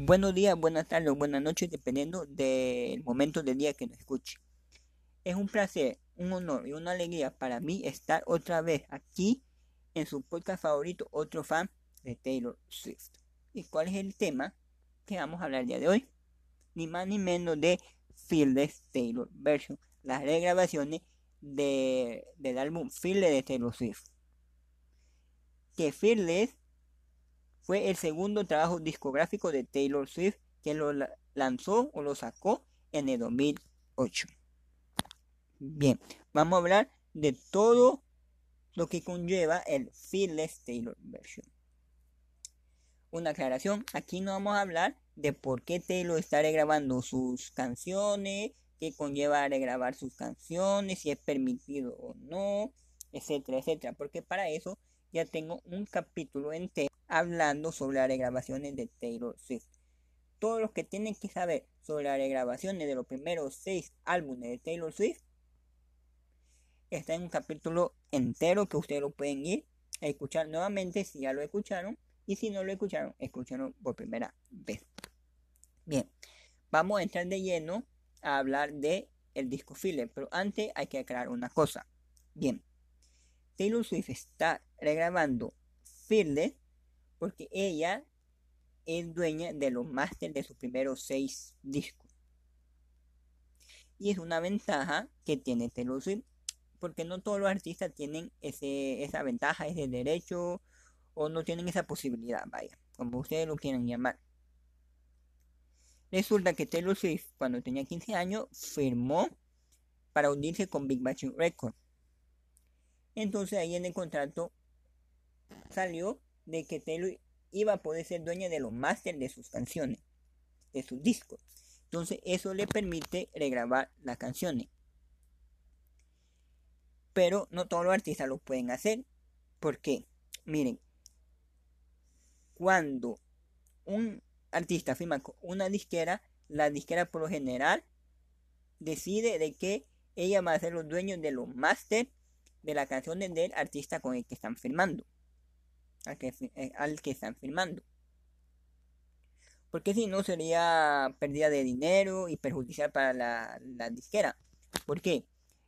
Buenos días, buenas tardes buenas noches, dependiendo del momento del día que nos escuche. Es un placer, un honor y una alegría para mí estar otra vez aquí en su podcast favorito, otro fan de Taylor Swift. ¿Y cuál es el tema que vamos a hablar el día de hoy? Ni más ni menos de Fearless Taylor Version, las regrabaciones de, del álbum Fearless de Taylor Swift. Que Fearless fue el segundo trabajo discográfico de Taylor Swift que lo lanzó o lo sacó en el 2008. Bien, vamos a hablar de todo lo que conlleva el Fearless Taylor Version. Una aclaración, aquí no vamos a hablar de por qué Taylor está regrabando sus canciones, qué conlleva regrabar sus canciones, si es permitido o no, etcétera, etcétera, porque para eso ya tengo un capítulo entero hablando sobre las regrabaciones de Taylor Swift. Todos los que tienen que saber sobre las regrabaciones de los primeros seis álbumes de Taylor Swift está en un capítulo entero que ustedes lo pueden ir a escuchar nuevamente si ya lo escucharon y si no lo escucharon, escucharon por primera vez. Bien, vamos a entrar de lleno a hablar de el disco filler, pero antes hay que aclarar una cosa. Bien, Taylor Swift está regrabando Fearless porque ella es dueña de los máster de sus primeros seis discos. Y es una ventaja que tiene Taylor Swift, porque no todos los artistas tienen esa ventaja, ese derecho, o no tienen esa posibilidad, vaya, como ustedes lo quieran llamar. Resulta que Taylor Swift, cuando tenía 15 años, firmó para unirse con Big Machine Records. Entonces ahí en el contrato salió de que Taylor iba a poder ser dueña de los máster de sus canciones, de sus discos. Entonces eso le permite regrabar las canciones. Pero no todos los artistas lo pueden hacer. ¿Por qué? Miren, cuando un artista firma con una disquera, la disquera por lo general decide de que ella va a ser los dueños de los máster de la canción del artista con el que están firmando al que, eh, al que están firmando. Porque si no sería pérdida de dinero y perjudicial para la, la disquera. porque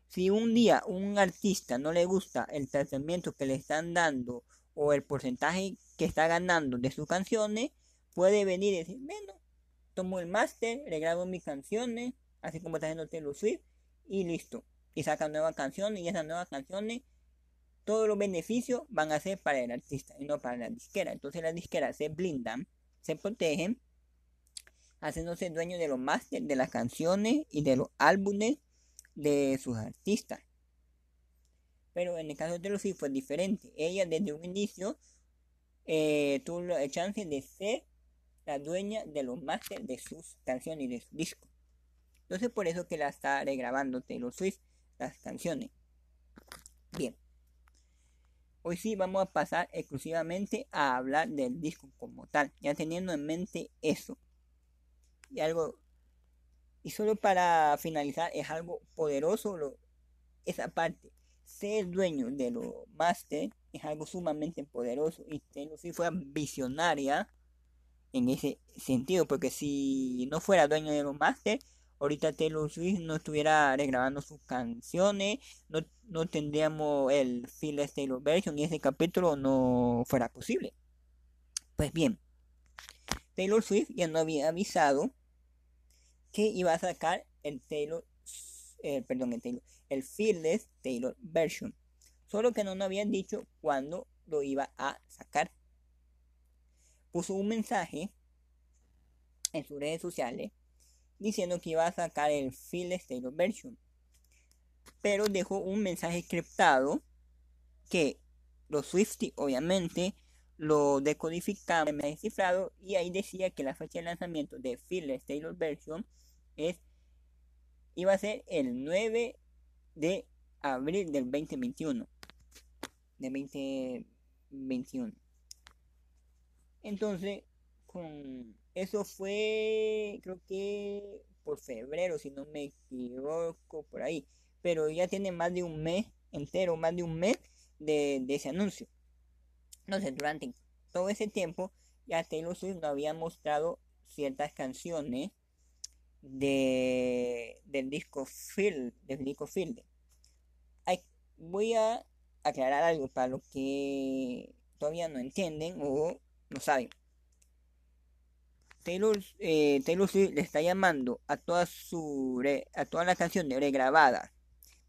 Si un día un artista no le gusta el tratamiento que le están dando o el porcentaje que está ganando de sus canciones, puede venir y decir, bueno, tomo el máster, le grabo mis canciones, así como está haciendo Taylor Swift, y listo. Y saca nuevas canciones y esas nuevas canciones todos los beneficios van a ser para el artista y no para la disquera. Entonces las disqueras se blindan, se protegen, haciéndose dueños de los máster de las canciones y de los álbumes de sus artistas. Pero en el caso de Taylor fue diferente. Ella desde un inicio eh, tuvo la chance de ser la dueña de los máster de sus canciones y de sus discos. Entonces por eso que la está regrabando Taylor Swift las canciones. Bien. Hoy sí vamos a pasar exclusivamente a hablar del disco como tal, ya teniendo en mente eso. Y algo y solo para finalizar es algo poderoso esa parte. Ser dueño de los máster es algo sumamente poderoso y si fuera visionaria en ese sentido, porque si no fuera dueño de los máster ahorita Taylor Swift no estuviera regrabando sus canciones, no, no tendríamos el Phil Taylor version y ese capítulo no fuera posible. Pues bien, Taylor Swift ya no había avisado que iba a sacar el Taylor, eh, el Taylor, el Fearless Taylor version. Solo que no nos habían dicho cuándo lo iba a sacar. Puso un mensaje en sus redes sociales diciendo que iba a sacar el Field State Version. Pero dejó un mensaje criptado que los Swifty obviamente lo decodificaron en descifrado y ahí decía que la fecha de lanzamiento de Field State Version es iba a ser el 9 de abril del 2021 de 2021 entonces con eso fue, creo que por febrero, si no me equivoco, por ahí. Pero ya tiene más de un mes entero, más de un mes de, ese anuncio. Entonces, durante todo ese tiempo, ya Taylor Swift no había mostrado ciertas canciones de, del disco Field, del disco Field. voy a aclarar algo para los que todavía no entienden o no saben. Taylor, eh, Taylor le está llamando a todas su las canciones regrabadas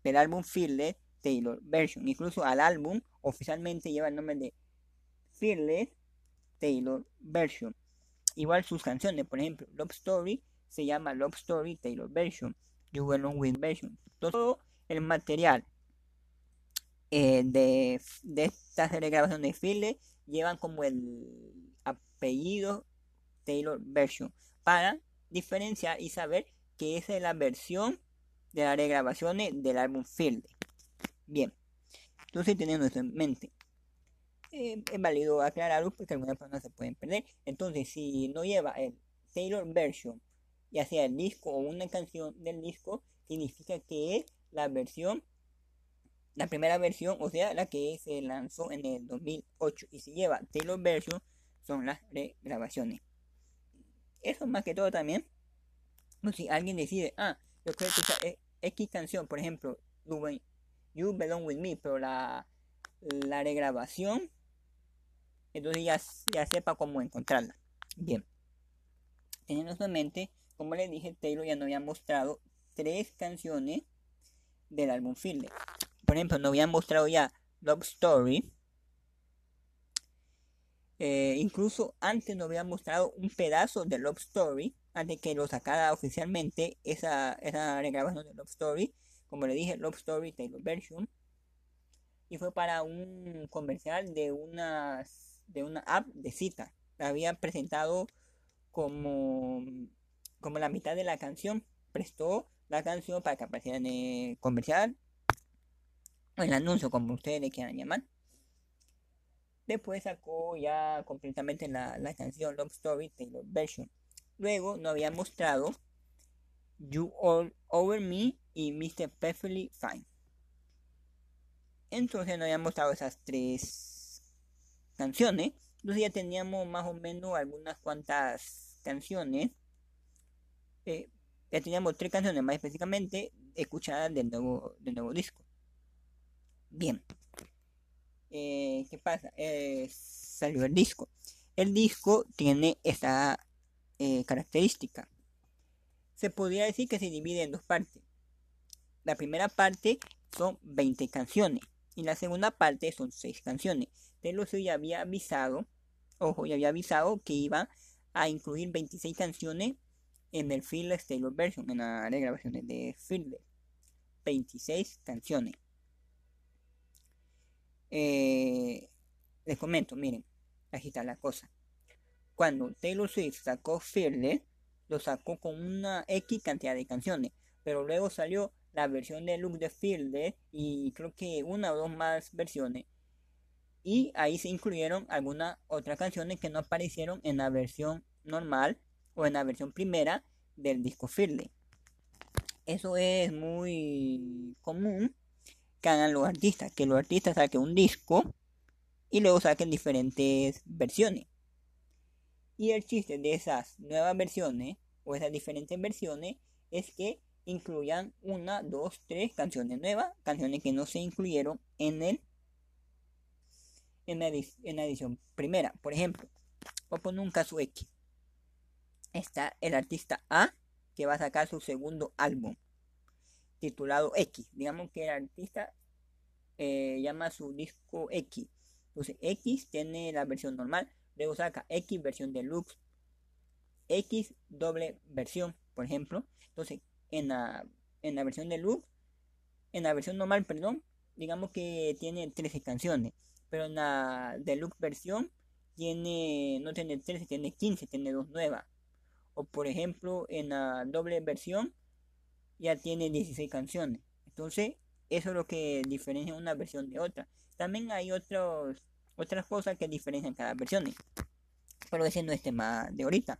del álbum Fearless Taylor Version. Incluso al álbum oficialmente lleva el nombre de Fearless Taylor Version. Igual sus canciones, por ejemplo, Love Story se llama Love Story Taylor Version. You Will With Version. Todo el material eh, de, de estas regrabaciones de Fearless llevan como el apellido Taylor Version para diferenciar y saber que esa es la versión de las regrabaciones del álbum Field. Bien, entonces teniendo eso en mente, eh, es válido aclararlo porque algunas personas se pueden perder. Entonces, si no lleva el Taylor Version, ya sea el disco o una canción del disco, significa que es la versión, la primera versión, o sea, la que se lanzó en el 2008. Y si lleva Taylor Version, son las regrabaciones. Eso más que todo también. No, si alguien decide, ah, yo creo que X canción, por ejemplo, You Belong With Me, pero la, la regrabación, entonces ya, ya sepa cómo encontrarla. Bien. Teniendo en mente, como les dije, Taylor ya no había mostrado tres canciones del álbum Field. Por ejemplo, no habían mostrado ya Love Story, eh, incluso antes nos había mostrado un pedazo de Love Story, antes que lo sacara oficialmente esa, esa regrabación de Love Story. Como le dije, Love Story Taylor Version. Y fue para un comercial de una, de una app de cita. La había presentado como, como la mitad de la canción. Prestó la canción para que apareciera en el comercial. O el anuncio, como ustedes le quieran llamar. Después sacó ya completamente la, canción Love Story Taylor Version. Luego nos había mostrado You All Over Me y Mr. Perfectly Fine. Entonces nos había mostrado esas tres canciones. Entonces ya teníamos más o menos algunas cuantas canciones. Eh, ya teníamos tres canciones más específicamente escuchadas del nuevo, del nuevo disco. Bien. Eh, ¿qué pasa? Eh, salió el disco. El disco tiene esta eh, característica. Se podría decir que se divide en dos partes. La primera parte son 20 canciones y la segunda parte son 6 canciones. Taylor ya había avisado, ojo, ya había avisado que iba a incluir 26 canciones en el Fearless Taylor Version, en la regrabación de Fearless. 26 canciones. Eh, les comento, miren, aquí está la cosa. Cuando Taylor Swift sacó Fearless, lo sacó con una X cantidad de canciones, pero luego salió la versión de Look de Fearless y creo que una o dos más versiones. Y ahí se incluyeron algunas otras canciones que no aparecieron en la versión normal o en la versión primera del disco Fearless. Eso es muy común que hagan los artistas, que los artistas saquen un disco y luego saquen diferentes versiones. Y el chiste de esas nuevas versiones o esas diferentes versiones es que incluyan una, dos, tres canciones nuevas, canciones que no se incluyeron en el en la, edición primera. Por ejemplo, voy a poner un caso X. Está el artista A que va a sacar su segundo álbum titulado X. Digamos que el artista eh, llama su disco X. Entonces X tiene la versión normal, luego saca X versión deluxe, X doble versión, por ejemplo. Entonces en la, en la versión deluxe, en la versión normal, perdón, digamos que tiene 13 canciones, pero en la deluxe versión tiene, no tiene 13, tiene 15, tiene dos nuevas. O por ejemplo en la doble versión ya tiene 16 canciones. Entonces, eso es lo que diferencia una versión de otra. También hay otros, otras cosas que diferencian cada versión. Pero ese no es tema de ahorita.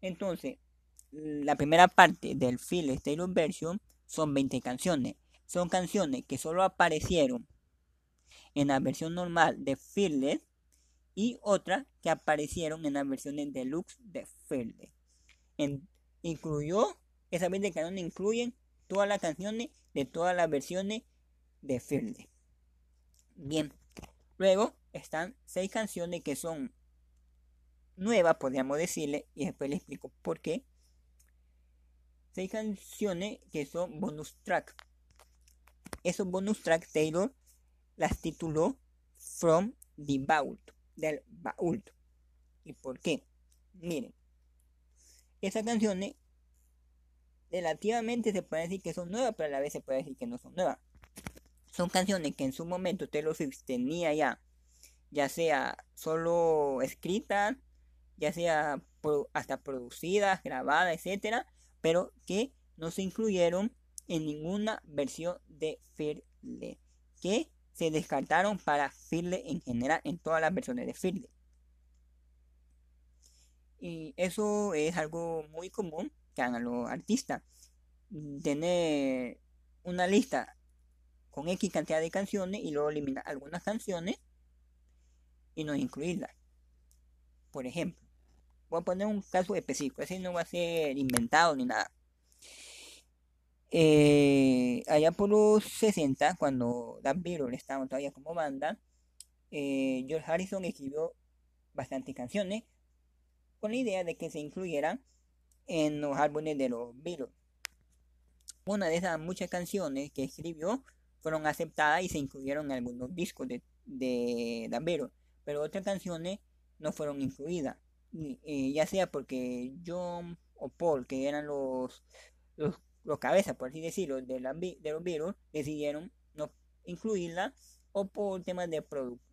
Entonces, la primera parte del Feel Taylor Version son 20 canciones. Son canciones que solo aparecieron en la versión normal de Fearless y otras que aparecieron en las versiones deluxe de Fielder. incluyó, esa vez de canción incluyen todas las canciones de todas las versiones de Fielder. Bien, luego están seis canciones que son nuevas, podríamos decirle, y después les explico por qué. Seis canciones que son bonus track. Esos bonus track Taylor las tituló From the Vault, del baúl. ¿Y por qué? Miren, esas canciones relativamente se puede decir que son nuevas, pero a la vez se puede decir que no son nuevas. Son canciones que en su momento Taylor Swift tenía ya, ya sea solo escritas, ya sea hasta producidas, grabadas, etcétera, pero que no se incluyeron en ninguna versión de Fearless, que se descartaron para Fearless en general, en todas las versiones de Fearless. Y eso es algo muy común hagan los artistas. Tener una lista con X cantidad de canciones y luego eliminar algunas canciones y no incluirlas. Por ejemplo, voy a poner un caso específico, ese no va a ser inventado ni nada. Eh, allá por los 60, cuando Dan Beatles estaba todavía como banda, eh, George Harrison escribió bastantes canciones con la idea de que se incluyeran en los álbumes de los Beatles. Una de esas muchas canciones que escribió fueron aceptadas y se incluyeron en algunos discos de, de Dan pero otras canciones no fueron incluidas, eh, ya sea porque John o Paul, que eran los, los, cabezas, por así decirlo, de, la, de los Beatles, decidieron no incluirla, o por temas de,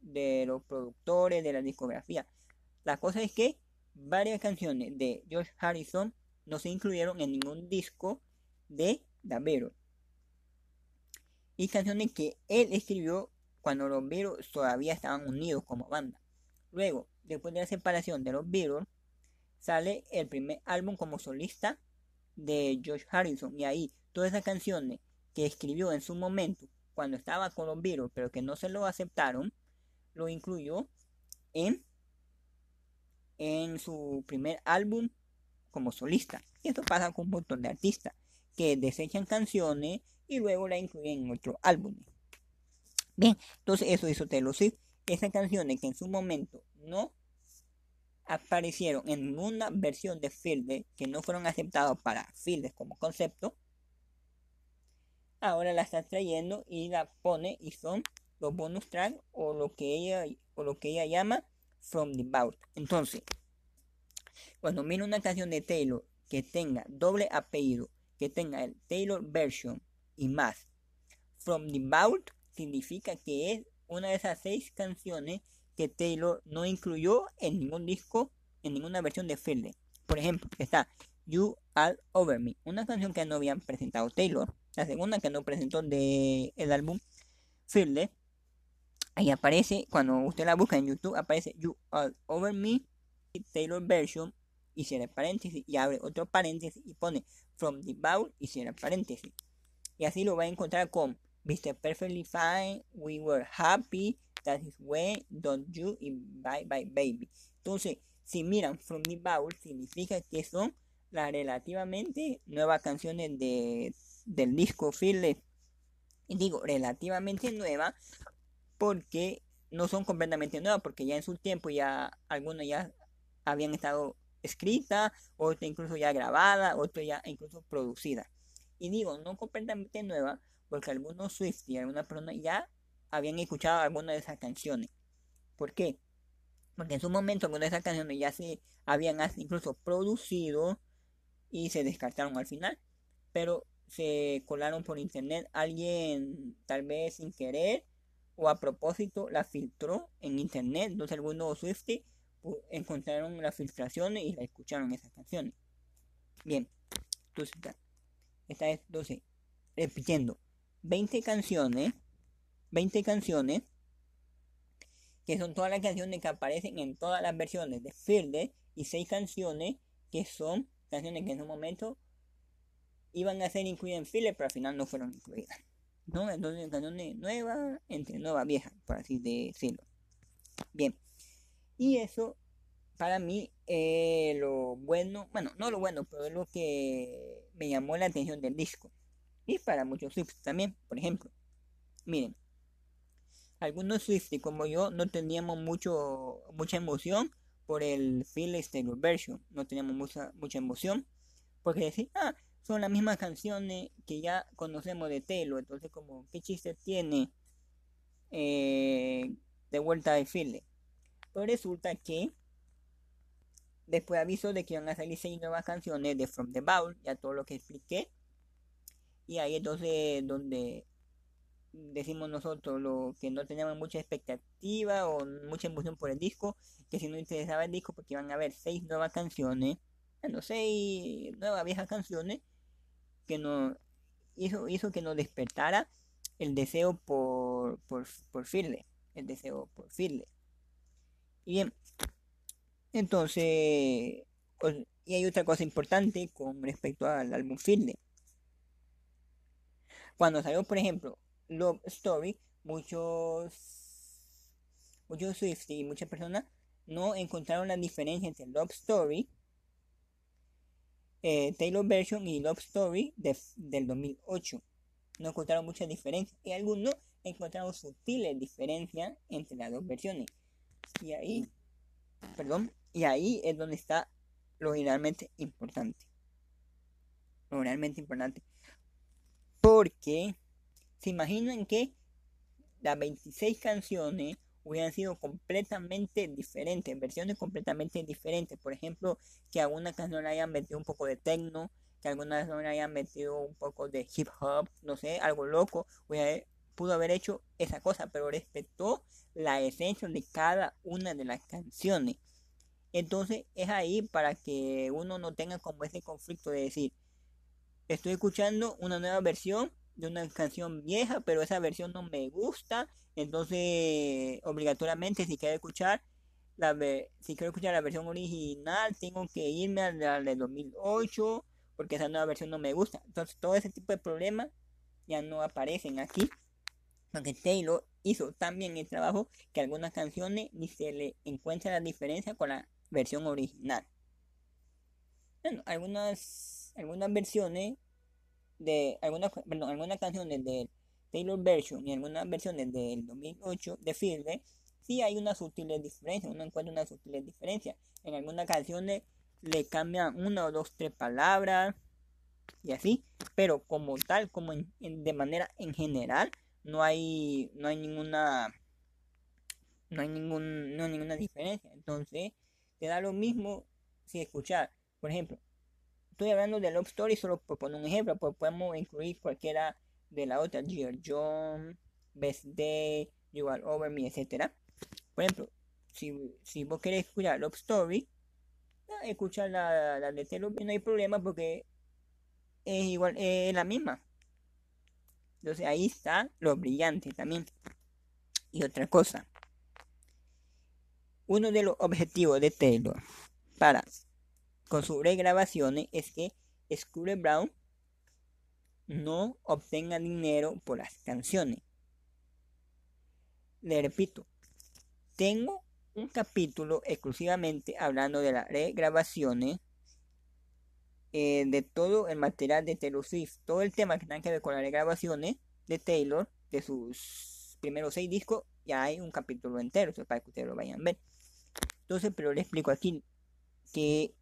de los productores de la discografía. La cosa es que varias canciones de George Harrison no se incluyeron en ningún disco de Beatles y canciones que él escribió cuando los Beatles todavía estaban unidos como banda. Luego, después de la separación de los Beatles, sale el primer álbum como solista de George Harrison y ahí todas esas canciones que escribió en su momento cuando estaba con los Beatles pero que no se lo aceptaron, lo incluyó en, en su primer álbum como solista. Y esto pasa con un montón de artistas que desechan canciones y luego la incluyen en otro álbum. Bien, entonces eso hizo Taylor Swift. Esas canciones que en su momento no aparecieron en ninguna versión de Fields que no fueron aceptados para Fields como concepto, ahora la está trayendo y la pone y son los bonus tracks o lo que ella o lo que ella llama From the Vault. Entonces, cuando mira una canción de Taylor que tenga doble apellido, que tenga el Taylor version y más. From the Vault significa que es una de esas seis canciones que Taylor no incluyó en ningún disco, en ninguna versión de Fielder. Por ejemplo, está You All Over Me, una canción que no habían presentado Taylor, la segunda que no presentó de el álbum Fielder. Ahí aparece, cuando usted la busca en YouTube, aparece You All Over Me, Taylor version, y cierra paréntesis, y abre otro paréntesis y pone From the Vault y cierra paréntesis. Y así lo va a encontrar con Mr. Perfectly Fine, We Were Happy, That Is When, Don't You y Bye Bye Baby. Entonces, si miran From the Bowl, significa que son las relativamente nuevas canciones de, del disco Fearless. Y digo relativamente nuevas porque no son completamente nuevas, porque ya en su tiempo ya algunas ya habían estado escritas, otras incluso ya grabadas, otras ya incluso producidas. Y digo, no completamente nueva, porque algunos Swift y algunas personas ya habían escuchado algunas de esas canciones. ¿Por qué? Porque en su momento algunas de esas canciones ya se habían incluso producido y se descartaron al final. Pero se colaron por internet. Alguien tal vez sin querer o a propósito la filtró en internet. Entonces algunos Swifties encontraron las filtraciones y la escucharon esas canciones. Bien, entonces esta es 12. Repitiendo. 20 canciones. 20 canciones. Que son todas las canciones que aparecen en todas las versiones de Fielder. Y 6 canciones que son canciones que en un momento iban a ser incluidas en Fielder, pero al final no fueron incluidas. ¿No? Entonces canciones nuevas entre nuevas viejas, por así decirlo. Bien. Y eso, para mí, es lo bueno, bueno, no lo bueno, pero es lo que me llamó la atención del disco. Y para muchos Swifts también, por ejemplo. Miren, algunos Swifties como yo no teníamos mucho, mucha emoción por el Phil Taylor version. No teníamos mucha, mucha emoción. Porque decir, ah, son las mismas canciones que ya conocemos de Taylor. Entonces, como, ¿qué chiste tiene eh, de vuelta de Phil? Pero resulta que después aviso de que iban a salir seis nuevas canciones de From the Bowl, ya todo lo que expliqué. Y ahí entonces donde decimos nosotros lo que no teníamos mucha expectativa o mucha emoción por el disco, que si no interesaba el disco porque iban a haber seis nuevas canciones, bueno, seis nuevas viejas canciones que nos hizo, hizo que nos despertara el deseo por, por, por Firle, el deseo por Firle. Y bien, entonces, pues, y hay otra cosa importante con respecto al álbum Firle. Cuando salió, por ejemplo, Love Story, muchos, muchos Swifties y muchas personas no encontraron la diferencia entre Love Story, eh, Taylor Version y Love Story del 2008. No encontraron mucha diferencia y algunos encontraron sutiles diferencias entre las dos versiones. Y ahí, perdón, y ahí es donde está lo realmente importante. Lo realmente importante. Porque se imaginan que las 26 canciones hubieran sido completamente diferentes, versiones completamente diferentes. Por ejemplo, que alguna canción hayan metido un poco de techno, que alguna canción hayan metido un poco de hip hop, no sé, algo loco. Pudo haber hecho esa cosa, pero respetó la esencia de cada una de las canciones. Entonces es ahí para que uno no tenga como ese conflicto de decir, estoy escuchando una nueva versión de una canción vieja, pero esa versión no me gusta. Entonces, obligatoriamente, si quiero escuchar la si quiero escuchar la versión original, tengo que irme a la de 2008, porque esa nueva versión no me gusta. Entonces, todo ese tipo de problemas ya no aparecen aquí. Porque Taylor hizo también el trabajo que algunas canciones ni se le encuentra la diferencia con la versión original. Bueno, algunas, algunas versiones de algunas, perdón, algunas canciones de Taylor Version y algunas versiones del 2008 de Fielder, sí hay una sutil diferencia, uno encuentra una sutil diferencia. En algunas canciones le cambian una o dos, tres palabras y así, pero como tal, como de manera en general, no hay, no hay ninguna, no hay ningún, no hay ninguna diferencia. Entonces, te da lo mismo si escuchar, por ejemplo, Estoy hablando de Love Story solo por poner un ejemplo, pues podemos incluir cualquiera de la otra, Dear John, Best Day, You Are Over Me, etc. Por ejemplo, si, si vos querés escuchar Love Story, escuchar la, la de Taylor, no hay problema porque es igual, es la misma. Entonces ahí está lo brillante también. Y otra cosa. Uno de los objetivos de Taylor para con sus regrabaciones es que Scooter Brown no obtenga dinero por las canciones. Le repito, tengo un capítulo exclusivamente hablando de las regrabaciones eh, de todo el material de Taylor Swift, todo el tema que tiene que ver con las regrabaciones de Taylor, de sus primeros seis discos, ya hay un capítulo entero, para que ustedes lo vayan a ver. Entonces, pero le explico aquí que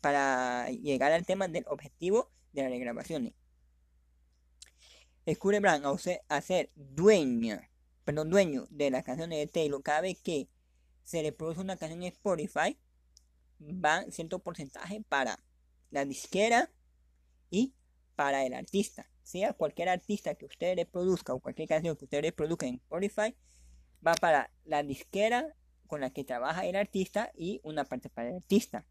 para llegar al tema del objetivo de las regrabaciones. Scooter Brown a ser dueño, perdón, dueño de las canciones de Taylor, cada vez que se le produce una canción en Spotify, va cierto porcentaje para la disquera y para el artista. Sea cualquier artista que usted le produzca o cualquier canción que usted le produzca en Spotify, va para la disquera con la que trabaja el artista y una parte para el artista.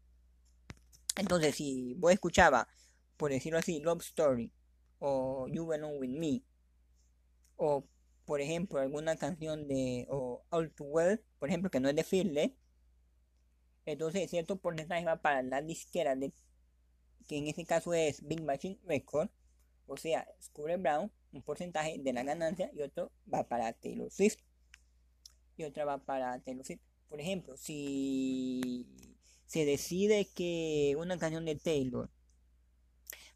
Entonces, si vos escuchaba, por decirlo así, Love Story o You Belong With Me, o por ejemplo, alguna canción de All Too Well, por ejemplo, que no es de Fearless, entonces cierto porcentaje va para la disquera de que en este caso es Big Machine Record, o sea, Scooter Brown, un porcentaje de la ganancia y otro va para Taylor Swift y otra va para Taylor Swift. por ejemplo, si se decide que una canción de Taylor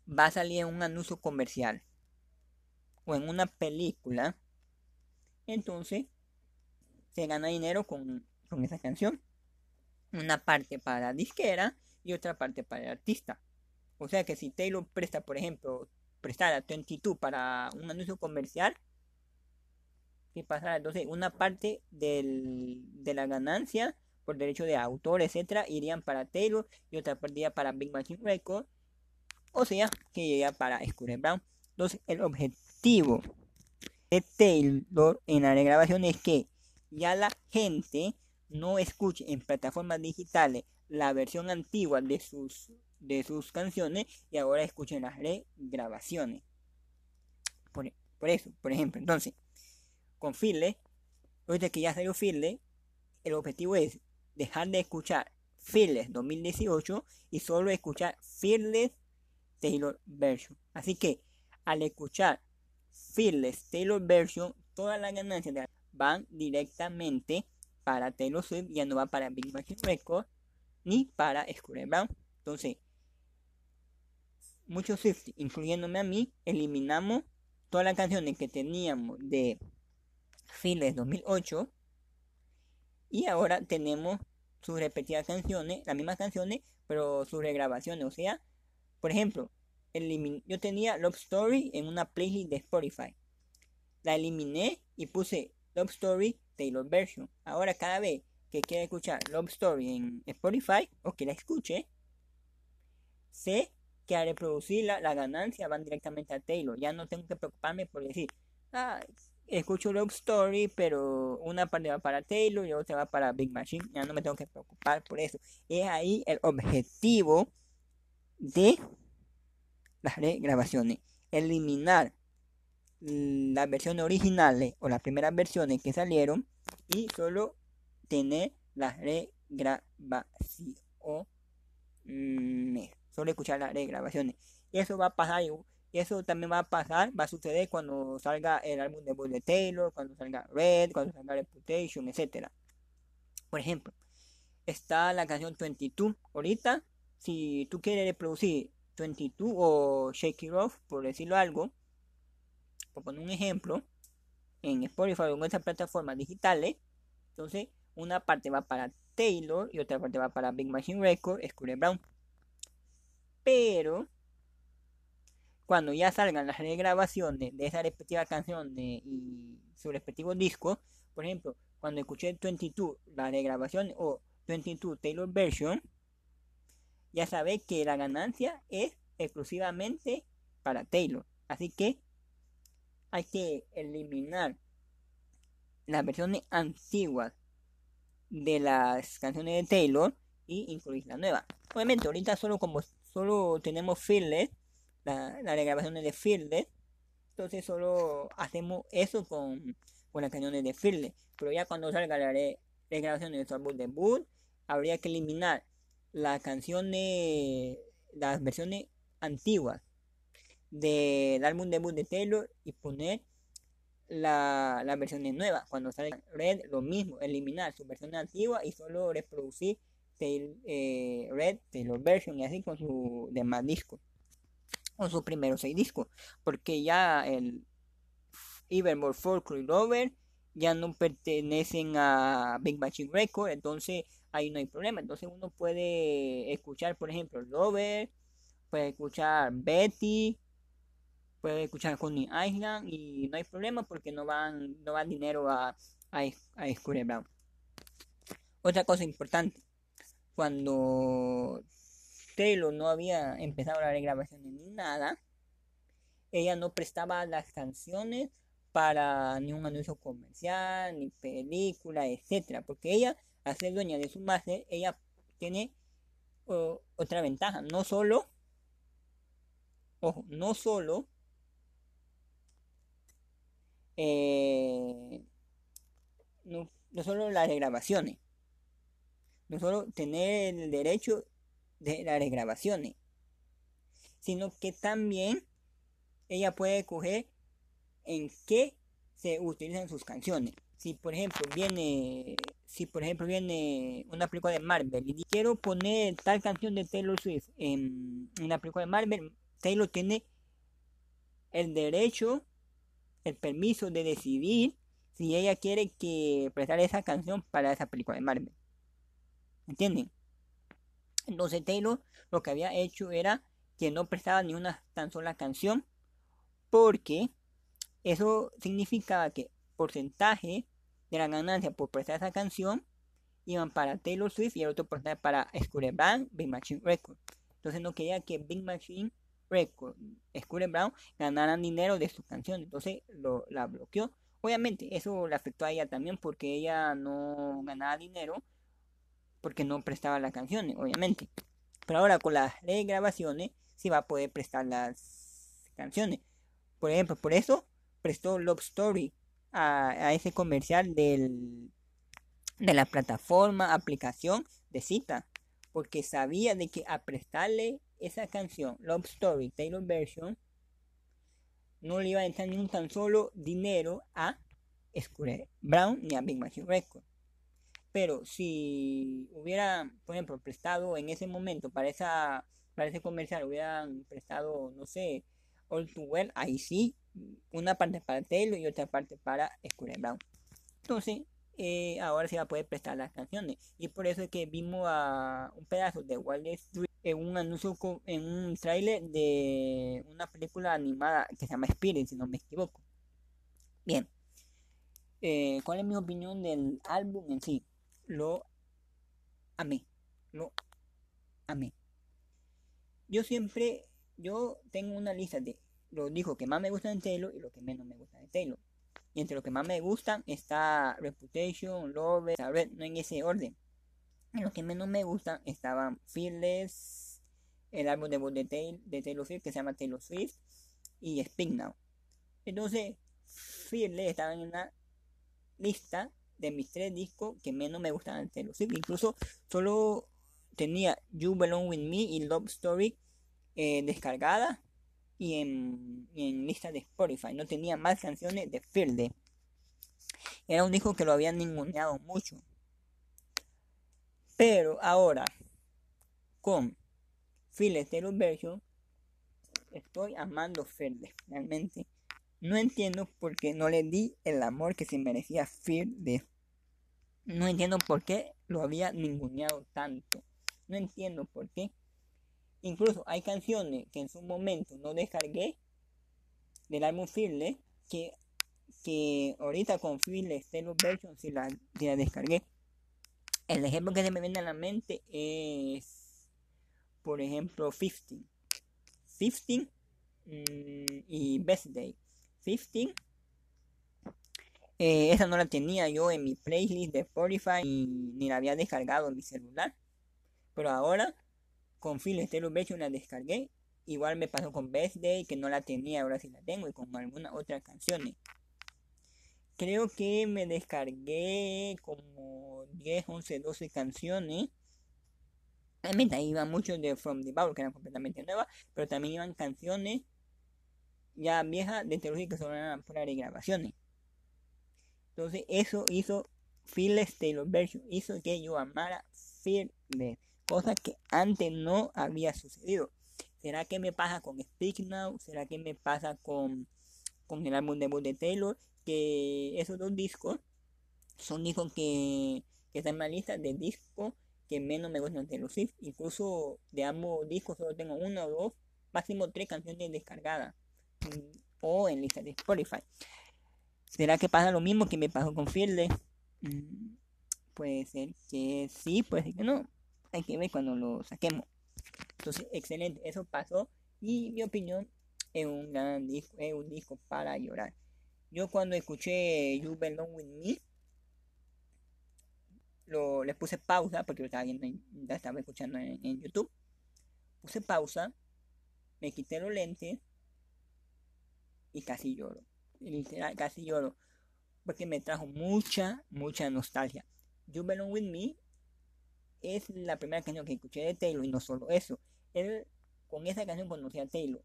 va a salir en un anuncio comercial o en una película, entonces se gana dinero con, con esa canción. Una parte para disquera y otra parte para el artista. O sea que si Taylor presta, por ejemplo, prestar a 22 para un anuncio comercial, ¿qué pasará? Entonces, una parte del, de la ganancia por derecho de autor, etcétera, irían para Taylor y otra parte iría para Big Machine Records, o sea, que iría para Scooter Brown. Entonces, el objetivo de Taylor en la regrabación es que ya la gente no escuche en plataformas digitales la versión antigua de sus de sus canciones y ahora escuchen las regrabaciones. Por, por eso, por ejemplo, entonces, con Fearless, ahorita que ya salió Fearless, el objetivo es dejar de escuchar Fearless 2018 y solo escuchar Fearless Taylor Version. Así que al escuchar Fearless Taylor Version, todas las ganancias van directamente para Taylor Swift, ya no va para Big Machine Records ni para Scooter Brown. Entonces, muchos incluyéndome a mí, eliminamos todas las canciones que teníamos de Fearless 2008 y ahora tenemos sus repetidas canciones, las mismas canciones, pero sus regrabaciones. O sea, por ejemplo, yo tenía Love Story en una playlist de Spotify. La eliminé y puse Love Story Taylor Version. Ahora cada vez que quiera escuchar Love Story en Spotify o que la escuche, sé que al reproducir la, la ganancia van directamente a Taylor. Ya no tengo que preocuparme por decir, ah, escucho Love Story, pero una parte va para Taylor y otra va para Big Machine. Ya no me tengo que preocupar por eso. Es ahí el objetivo de las regrabaciones. Eliminar las versiones originales o las primeras versiones que salieron y solo tener las regrabaciones. Solo escuchar las regrabaciones. Y eso va a pasar y eso también va a pasar, va a suceder cuando salga el álbum de de Taylor, cuando salga Red, cuando salga Reputation, etc. Por ejemplo, está la canción 22. Ahorita, si tú quieres reproducir 22 o Shake It por decirlo algo, por poner un ejemplo, en Spotify o en otras plataformas digitales, entonces una parte va para Taylor y otra parte va para Big Machine Records, Scooter Brown. Pero cuando ya salgan las regrabaciones de esa respectiva canción y su respectivo disco, por ejemplo, cuando escuché 22, la regrabación o 22 Taylor Version, ya sabéis que la ganancia es exclusivamente para Taylor. Así que hay que eliminar las versiones antiguas de las canciones de Taylor y incluir la nueva. Obviamente, ahorita solo como solo tenemos Fearless la, la regrabación de Fearless. Entonces solo hacemos eso con, con las canciones de Fearless. Pero ya cuando salga la regrabación de nuestro álbum debut, habría que eliminar las canciones, las versiones antiguas del álbum debut de Taylor y poner la, las versiones nuevas. Cuando salga Red, lo mismo, eliminar su versión antigua y solo reproducir eh, Red Taylor Version y así con su demás disco con sus primeros seis discos, porque ya el Evermore Folklore Lover ya no pertenecen a Big Machine Records, entonces ahí no hay problema. Entonces uno puede escuchar, por ejemplo, Lover, puede escuchar Betty, puede escuchar Honey Island y no hay problema porque no van no va dinero a, a, a Brown. Otra cosa importante, cuando Taylor no había empezado la regrabación ni nada, ella no prestaba las canciones para ni un anuncio comercial, ni película, etcétera, porque ella, al ser dueña de su máster, ella tiene otra ventaja, no solo, ojo, no solo eh, no, no solo las regrabaciones, no solo tener el derecho de las regrabaciones, sino que también ella puede coger en qué se utilizan sus canciones. Si por ejemplo viene si por ejemplo viene una película de Marvel y quiero poner tal canción de Taylor Swift en una película de Marvel, Taylor tiene el derecho, el permiso de decidir si ella quiere que prestar esa canción para esa película de Marvel. ¿Entienden? Entonces Taylor lo que había hecho era que no prestaba ni una tan sola canción porque eso significaba que porcentaje de la ganancia por prestar esa canción iban para Taylor Swift y el otro porcentaje para Scooter Brown, Big Machine Records. Entonces no quería que Big Machine Records, Scooter Brown ganaran dinero de sus canciones. Entonces lo, la bloqueó. Obviamente eso le afectó a ella también porque ella no ganaba dinero porque no prestaba las canciones, obviamente. Pero ahora con las regrabaciones sí va a poder prestar las canciones. Por ejemplo, por eso prestó Love Story a, ese comercial de la plataforma, aplicación de cita. Porque sabía de que a prestarle esa canción, Love Story, Taylor Version, no le iba a entrar ni un tan solo dinero a Scooter Brown ni a Big Machine Records. Pero si hubiera, por ejemplo, prestado en ese momento para, esa, para ese comercial, hubieran prestado, no sé, All Too Well, ahí sí, una parte para Taylor y otra parte para Scooter Brown. Entonces, eh, ahora se va a poder prestar las canciones. Y por eso es que vimos a un pedazo de Wall Street en un anuncio, en un trailer de una película animada que se llama Spirit, si no me equivoco. Bien, eh, ¿cuál es mi opinión del álbum en sí? Lo amé, lo amé. Yo siempre, yo tengo una lista de los discos que más me gustan de Taylor y los que menos me gustan de Taylor. Y entre los que más me gustan está Reputation, Love, Red, no en ese orden. En los que menos me gustan estaban Fearless, el álbum de de, de Taylor Swift que se llama Taylor Swift y Speak Now. Entonces, Fearless estaba en una lista de mis tres discos que menos me gustan de Swift. Incluso solo tenía You Belong With Me y Love Story eh, descargada y en, lista de Spotify. No tenía más canciones de Fearless. Era un disco que lo habían ninguneado mucho. Pero ahora, con Fearless Taylor Version, estoy amando Fearless. Realmente no entiendo por qué no le di el amor que se merecía Fearless. No entiendo por qué lo había ninguneado tanto. No entiendo por qué. Incluso hay canciones que en su momento no descargué del álbum Fearless que, que ahorita con Fearless Taylor Version si la, si descargué. El ejemplo que se me viene a la mente es, por ejemplo, 15. 15 mm, y Best Day. 15. Eh, esa no la tenía yo en mi playlist de Spotify ni la había descargado en mi celular. Pero ahora con Phil Version la descargué. Igual me pasó con Best Day, que no la tenía, ahora sí la tengo, y con algunas otras canciones. Creo que me descargué como 10, 11, 12 canciones. Realmente ahí iban muchos de From the Bowl, que eran completamente nuevas, pero también iban canciones ya viejas de teología que son para grabaciones. Entonces eso hizo Phyllis Taylor Version, hizo que yo amara Fearless cosa que antes no había sucedido. ¿Será que me pasa con Speak Now? ¿Será que me pasa con, con el álbum debut de Taylor? Que esos dos discos son discos que, están en la lista de discos que menos me gustan de Taylor. Incluso de ambos discos solo tengo uno o dos, máximo tres canciones descargadas o en lista de Spotify. ¿Será que pasa lo mismo que me pasó con Fields? Mm, puede ser que sí, puede ser que no hay que ver cuando lo saquemos. Entonces, excelente, eso pasó y mi opinión es un gran disco, es un disco para llorar. Yo cuando escuché You Belong With Me, lo, le puse pausa porque lo estaba viendo, ya estaba escuchando en, en, YouTube. Puse pausa, me quité los lentes y casi lloro. Literal, casi lloro. Porque me trajo mucha, mucha nostalgia. You Belong With Me es la primera canción que escuché de Taylor y no solo eso. Él con esa canción conocí a Taylor.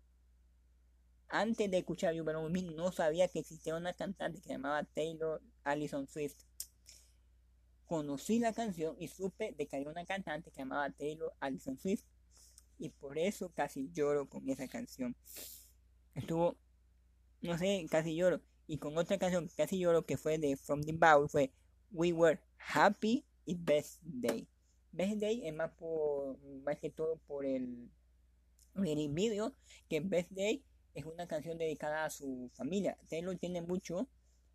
Antes de escuchar You Belong With Me no sabía que existía una cantante que se llamaba Taylor Allison Swift. conocí la canción y supe de que había una cantante que llamaba Taylor Allison Swift. Y por eso casi lloro con esa canción. Estuvo, no sé, casi lloro. Y con otra canción que casi lloro que fue de From the Bowl fue We Were Happy y Best Day. Best Day es más por más que todo por el, el video que Best Day es una canción dedicada a su familia. Taylor tiene mucho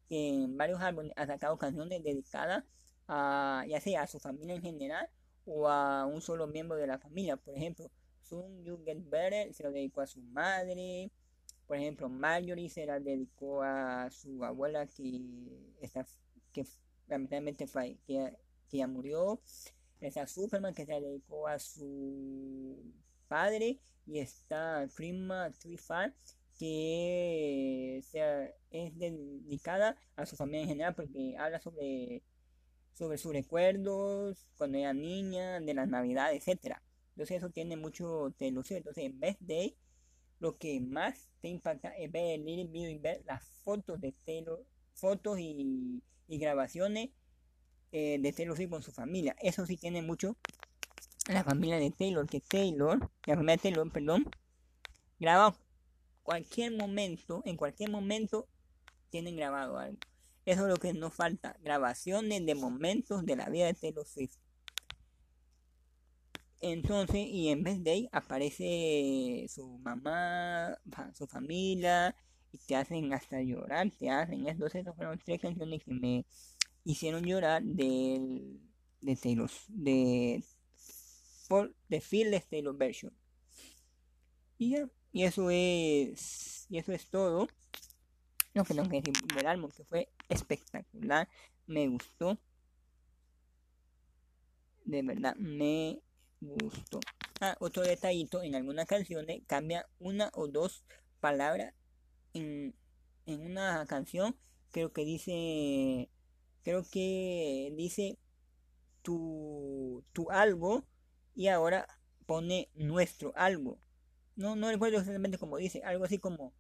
en varios álbumes ha sacado canciones dedicadas a ya sea a su familia en general o a un solo miembro de la familia. Por ejemplo, Soon You Get Better se lo dedicó a su madre. Por ejemplo, Marjorie se la dedicó a su abuela que está que lamentablemente fue, que, ya murió. Está Superman que se la dedicó a su padre y está Prima Trifar que sea, es dedicada a su familia en general porque habla sobre, sobre sus recuerdos cuando era niña, de las navidades, etcétera. Entonces eso tiene mucho de lucir. Entonces en vez de lo que más te impacta es ver el video y ver las fotos de Taylor, fotos y, grabaciones eh, de Taylor Swift con su familia. Eso sí tiene mucho la familia de Taylor, que Taylor, la familia de Taylor, perdón, graba cualquier momento, en cualquier momento tienen grabado algo. Eso es lo que nos falta, grabaciones de momentos de la vida de Taylor Swift. Entonces, y en vez de ahí aparece su mamá, su familia, y te hacen hasta llorar, te hacen. Entonces, esas fueron tres canciones que me hicieron llorar de, de Taylor, de, por, de Taylor Version. Y ya, y eso es, y eso es todo. Lo que tengo que decir del álbum, que fue espectacular. Me gustó. De verdad, me gustó. Ah, otro detallito, en algunas canciones cambia una o dos palabras en, en una canción. Creo que dice, creo que dice tu, tu algo y ahora pone nuestro algo no, no recuerdo exactamente como dice, algo así como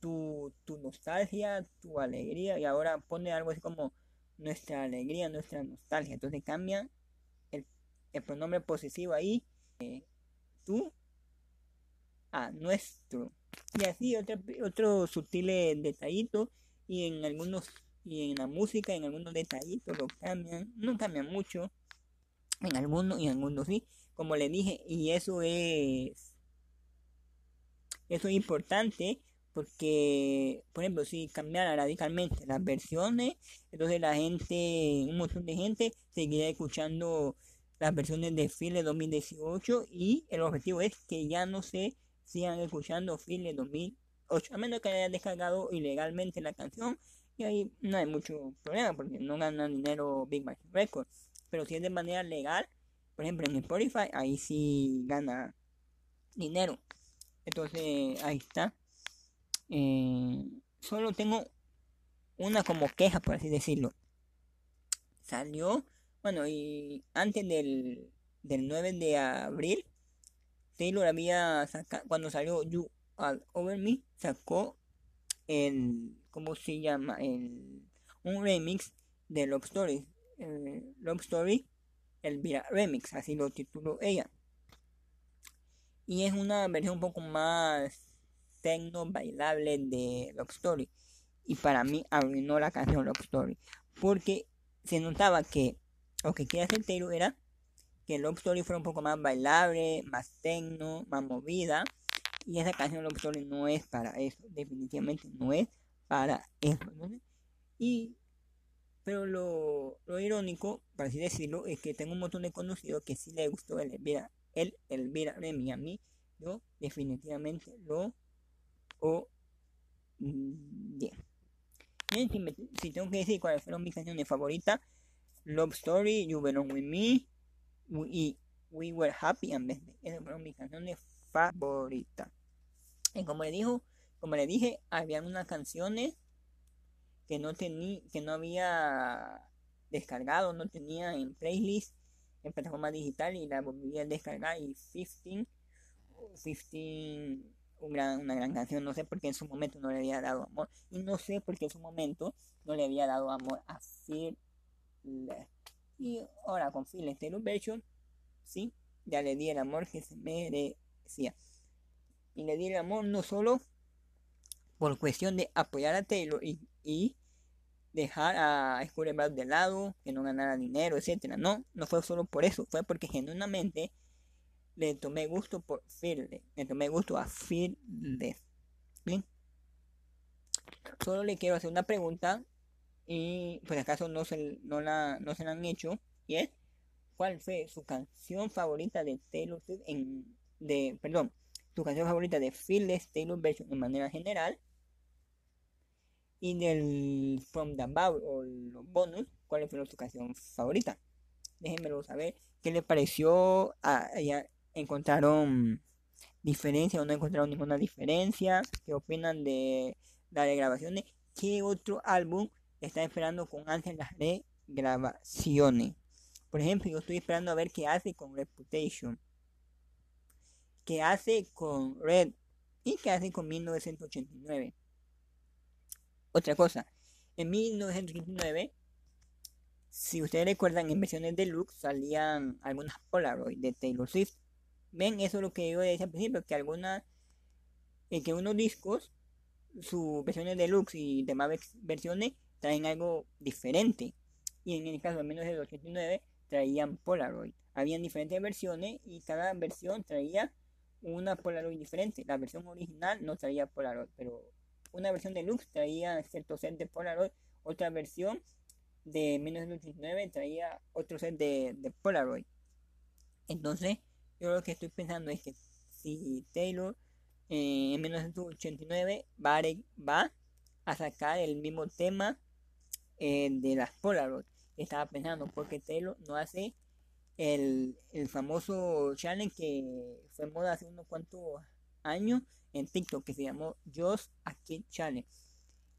tu, tu nostalgia, tu alegría, y ahora pone algo así como nuestra alegría, nuestra nostalgia. Entonces cambia el, pronombre posesivo ahí, eh, tú a nuestro. Y así otro, otro sutil detallito, y en algunos, y en la música, en algunos detallitos lo cambian, no cambian mucho, en algunos y en algunos sí, como le dije, y eso es eso es importante porque, por ejemplo, si cambiara radicalmente las versiones, entonces la gente, un montón de gente seguiría escuchando las versiones de File 2018 y el objetivo es que ya no se sigan escuchando File 2008, a menos que hayan descargado ilegalmente la canción y ahí no hay mucho problema porque no ganan dinero Big Bang Records, pero si es de manera legal, por ejemplo en Spotify, ahí sí gana dinero. Entonces, ahí está. Eh, solo tengo una como queja, por así decirlo. Salió, bueno, y antes del, del 9 de abril, Taylor había sacado, cuando salió You All Over Me, sacó el, ¿cómo se llama? El, un remix de Love Story. Love Story, el Remix, así lo tituló ella y es una versión un poco más tecno bailable de Love Story y para mí arruinó la canción Love Story porque se notaba que lo que quería hacer Taylor era que Love Story fuera un poco más bailable, más tecno, más movida y esa canción Love Story no es para eso, definitivamente no es para eso. Y pero lo, lo irónico, por así decirlo, es que tengo un montón de conocidos que sí le gustó el Elvira el Elvira Remy. A mí, yo definitivamente lo o Bien, si, tengo que decir cuáles fueron mis canciones favoritas, Love Story, You Belong With Me y We Were Happy and Best Esas fueron mis canciones favoritas. Y como le dijo, como le dije, había unas canciones que no tenía, que no había descargado, no tenía en playlist en plataforma digital y la volví a descargar y 15, 15 una gran canción, no sé por qué en su momento no le había dado amor y no sé por qué en su momento no le había dado amor a Y ahora con Phil Version, sí, ya le di el amor que se merecía. Y le di el amor no solo por cuestión de apoyar a Taylor y, dejar a Brown de lado, que no ganara dinero, etcétera. No, no fue solo por eso, fue porque genuinamente le tomé gusto por Phil, le tomé gusto a Phil. Bien. Solo le quiero hacer una pregunta y por acaso no se, no la, no se la han hecho y es ¿cuál fue su canción favorita de Taylor Swift en de perdón su canción favorita de Fearless Taylor version de manera general y del From the Bowl o los bonus cuál fue su canción favorita déjenmelo saber qué les pareció a, ya encontraron diferencia o no encontraron ninguna diferencia qué opinan de las grabaciones qué otro álbum está esperando con ansias las regrabaciones. Por ejemplo, yo estoy esperando a ver qué hace con Reputation, qué hace con Red y qué hace con 1989. Otra cosa, en 1989, si ustedes recuerdan, en versiones deluxe salían algunas Polaroid de Taylor Swift. Ven, eso es lo que yo decía al principio, que algunas, eh, que unos discos, sus versiones deluxe y demás versiones traen algo diferente. Y en el caso de menos de 89 traían Polaroid. Habían diferentes versiones y cada versión traía una Polaroid diferente. La versión original no traía Polaroid, pero una versión deluxe traía cierto set de Polaroid. Otra versión de 1989 traía otro set de, Polaroid. Entonces, yo lo que estoy pensando es que si Taylor eh, en 1989 va va a sacar el mismo tema eh, de las Polaroid. Estaba pensando, porque Taylor no hace el, famoso challenge que fue moda hace unos cuantos años en TikTok que se llamó Just a Kid Challenge.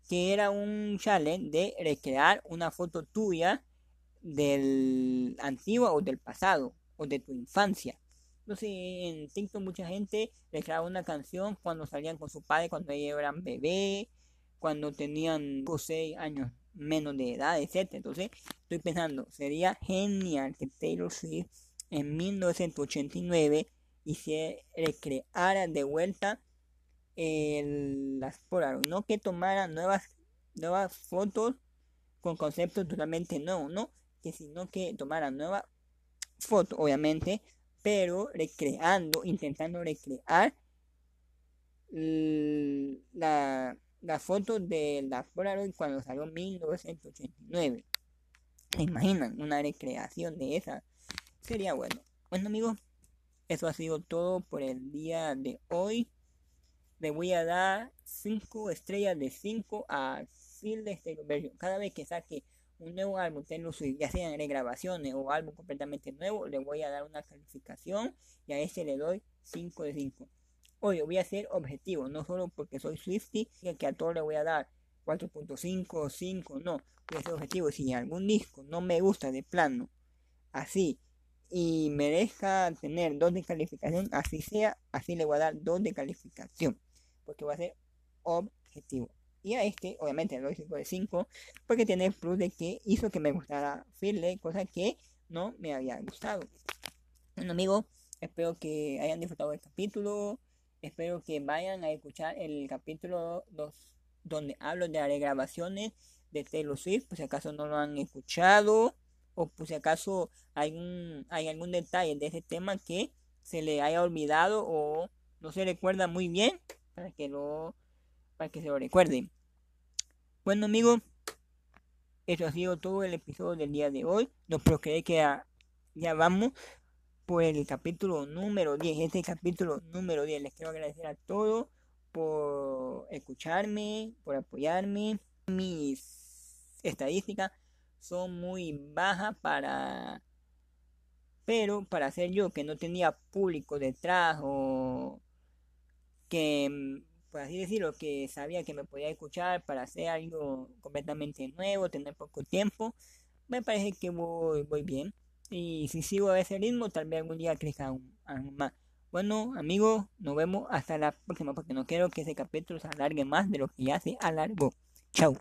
Que era un challenge de recrear una foto tuya del antiguo o del pasado o de tu infancia. Entonces en TikTok mucha gente recreaba una canción cuando salían con su padre, cuando ellos eran bebé, cuando tenían 6 años menos de edad, etc. Entonces, estoy pensando, sería genial que Taylor Swift en 1989 hiciera recreara de vuelta las Polaroid, no que tomara nuevas, nuevas fotos con conceptos totalmente nuevos, no, que sino que tomara nuevas fotos, obviamente, pero recreando, intentando recrear la la foto de la Polaroid cuando salió en 1989. ¿Se imaginan una recreación de esa? Sería bueno. Bueno amigos, eso ha sido todo por el día de hoy. Le voy a dar 5 estrellas de 5 a Version. Cada vez que saque un nuevo álbum, ya sean regrabaciones o álbum completamente nuevo, le voy a dar una calificación y a ese le doy 5 de 5. Oye, voy a ser objetivo, no solo porque soy Swifty, que a todo le voy a dar 4.5 o 5, no, voy a ser objetivo. Si algún disco no me gusta de plano, así, y merezca tener 2 de calificación, así sea, así le voy a dar 2 de calificación, porque voy a ser objetivo. Y a este, obviamente, le doy 5 de 5, porque tiene el plus de que hizo que me gustara Firle, cosa que no me había gustado. Bueno, amigos, espero que hayan disfrutado del capítulo. Espero que vayan a escuchar el capítulo 2 donde hablo de las grabaciones de Taylor Swift, por si acaso no lo han escuchado o por si acaso hay, un, hay algún detalle de ese tema que se le haya olvidado o no se recuerda muy bien para que lo para que se lo recuerden. Bueno amigos, eso ha sido todo el episodio del día de hoy. No creo que ya vamos por el capítulo número 10. Este capítulo número 10. Les quiero agradecer a todos por escucharme, por apoyarme. Mis estadísticas son muy bajas para... Pero para ser yo que no tenía público detrás o que, por así decirlo, que sabía que me podía escuchar para hacer algo completamente nuevo, tener poco tiempo, me parece que voy bien. Y si sigo a ese ritmo, tal vez algún día crezca aún, más. Bueno, amigos, nos vemos hasta la próxima porque no quiero que ese capítulo se alargue más de lo que ya se alargó. Chao.